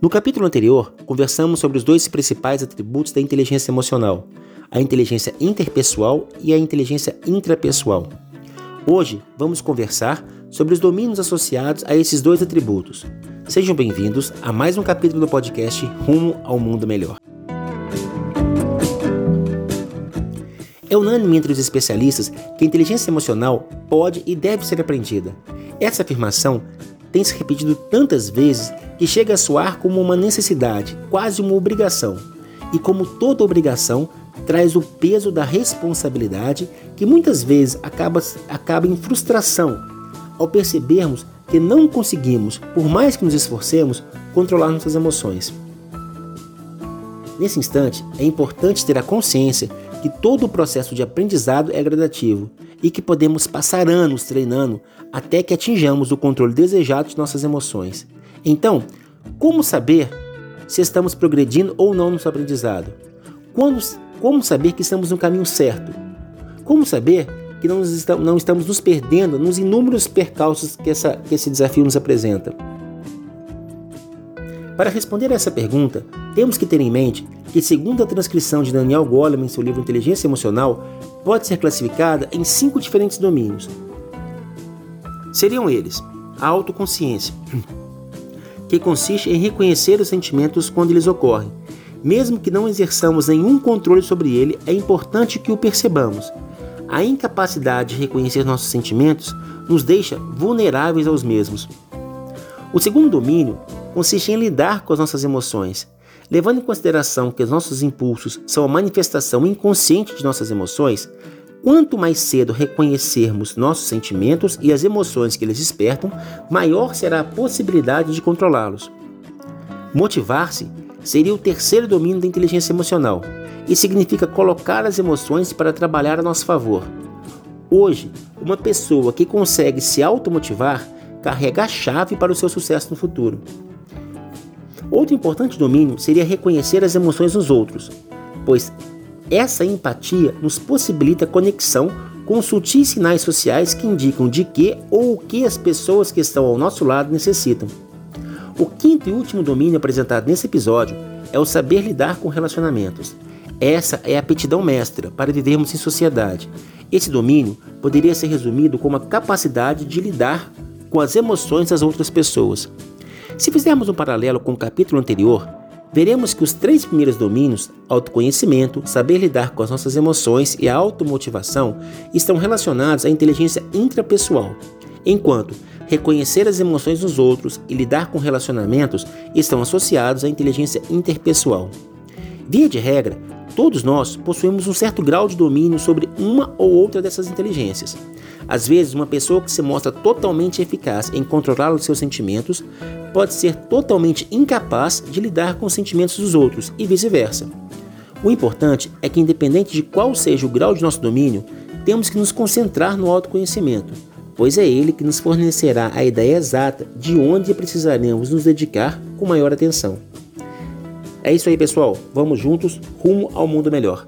No capítulo anterior, conversamos sobre os dois principais atributos da inteligência emocional: a inteligência interpessoal e a inteligência intrapessoal. Hoje vamos conversar sobre os domínios associados a esses dois atributos. Sejam bem-vindos a mais um capítulo do podcast Rumo ao Mundo Melhor. É unânime entre os especialistas que a inteligência emocional pode e deve ser aprendida. Essa afirmação tem se repetido tantas vezes que chega a soar como uma necessidade, quase uma obrigação. E como toda obrigação, traz o peso da responsabilidade que muitas vezes acaba, acaba em frustração ao percebermos que não conseguimos, por mais que nos esforcemos, controlar nossas emoções. Nesse instante, é importante ter a consciência que todo o processo de aprendizado é gradativo e que podemos passar anos treinando até que atinjamos o controle desejado de nossas emoções. Então, como saber se estamos progredindo ou não no nosso aprendizado? Quando, como saber que estamos no caminho certo? Como saber que não, estamos, não estamos nos perdendo nos inúmeros percalços que, essa, que esse desafio nos apresenta? Para responder a essa pergunta, temos que ter em mente que, segundo a transcrição de Daniel Goleman em seu livro Inteligência Emocional, pode ser classificada em cinco diferentes domínios. Seriam eles: a autoconsciência, que consiste em reconhecer os sentimentos quando eles ocorrem, mesmo que não exerçamos nenhum controle sobre ele, é importante que o percebamos. A incapacidade de reconhecer nossos sentimentos nos deixa vulneráveis aos mesmos. O segundo domínio consiste em lidar com as nossas emoções. Levando em consideração que os nossos impulsos são a manifestação inconsciente de nossas emoções, quanto mais cedo reconhecermos nossos sentimentos e as emoções que eles despertam, maior será a possibilidade de controlá-los. Motivar-se seria o terceiro domínio da inteligência emocional e significa colocar as emoções para trabalhar a nosso favor. Hoje, uma pessoa que consegue se automotivar carrega a chave para o seu sucesso no futuro. Outro importante domínio seria reconhecer as emoções nos outros, pois essa empatia nos possibilita conexão com sutis sinais sociais que indicam de que ou o que as pessoas que estão ao nosso lado necessitam. O quinto e último domínio apresentado nesse episódio é o saber lidar com relacionamentos. Essa é a aptidão mestra para vivermos em sociedade. Esse domínio poderia ser resumido como a capacidade de lidar com as emoções das outras pessoas. Se fizermos um paralelo com o capítulo anterior, veremos que os três primeiros domínios, autoconhecimento, saber lidar com as nossas emoções e a automotivação, estão relacionados à inteligência intrapessoal, enquanto reconhecer as emoções dos outros e lidar com relacionamentos estão associados à inteligência interpessoal. Via de regra, todos nós possuímos um certo grau de domínio sobre uma ou outra dessas inteligências. Às vezes, uma pessoa que se mostra totalmente eficaz em controlar os seus sentimentos pode ser totalmente incapaz de lidar com os sentimentos dos outros e vice-versa. O importante é que, independente de qual seja o grau de nosso domínio, temos que nos concentrar no autoconhecimento pois é ele que nos fornecerá a ideia exata de onde precisaremos nos dedicar com maior atenção. É isso aí, pessoal. Vamos juntos rumo ao mundo melhor.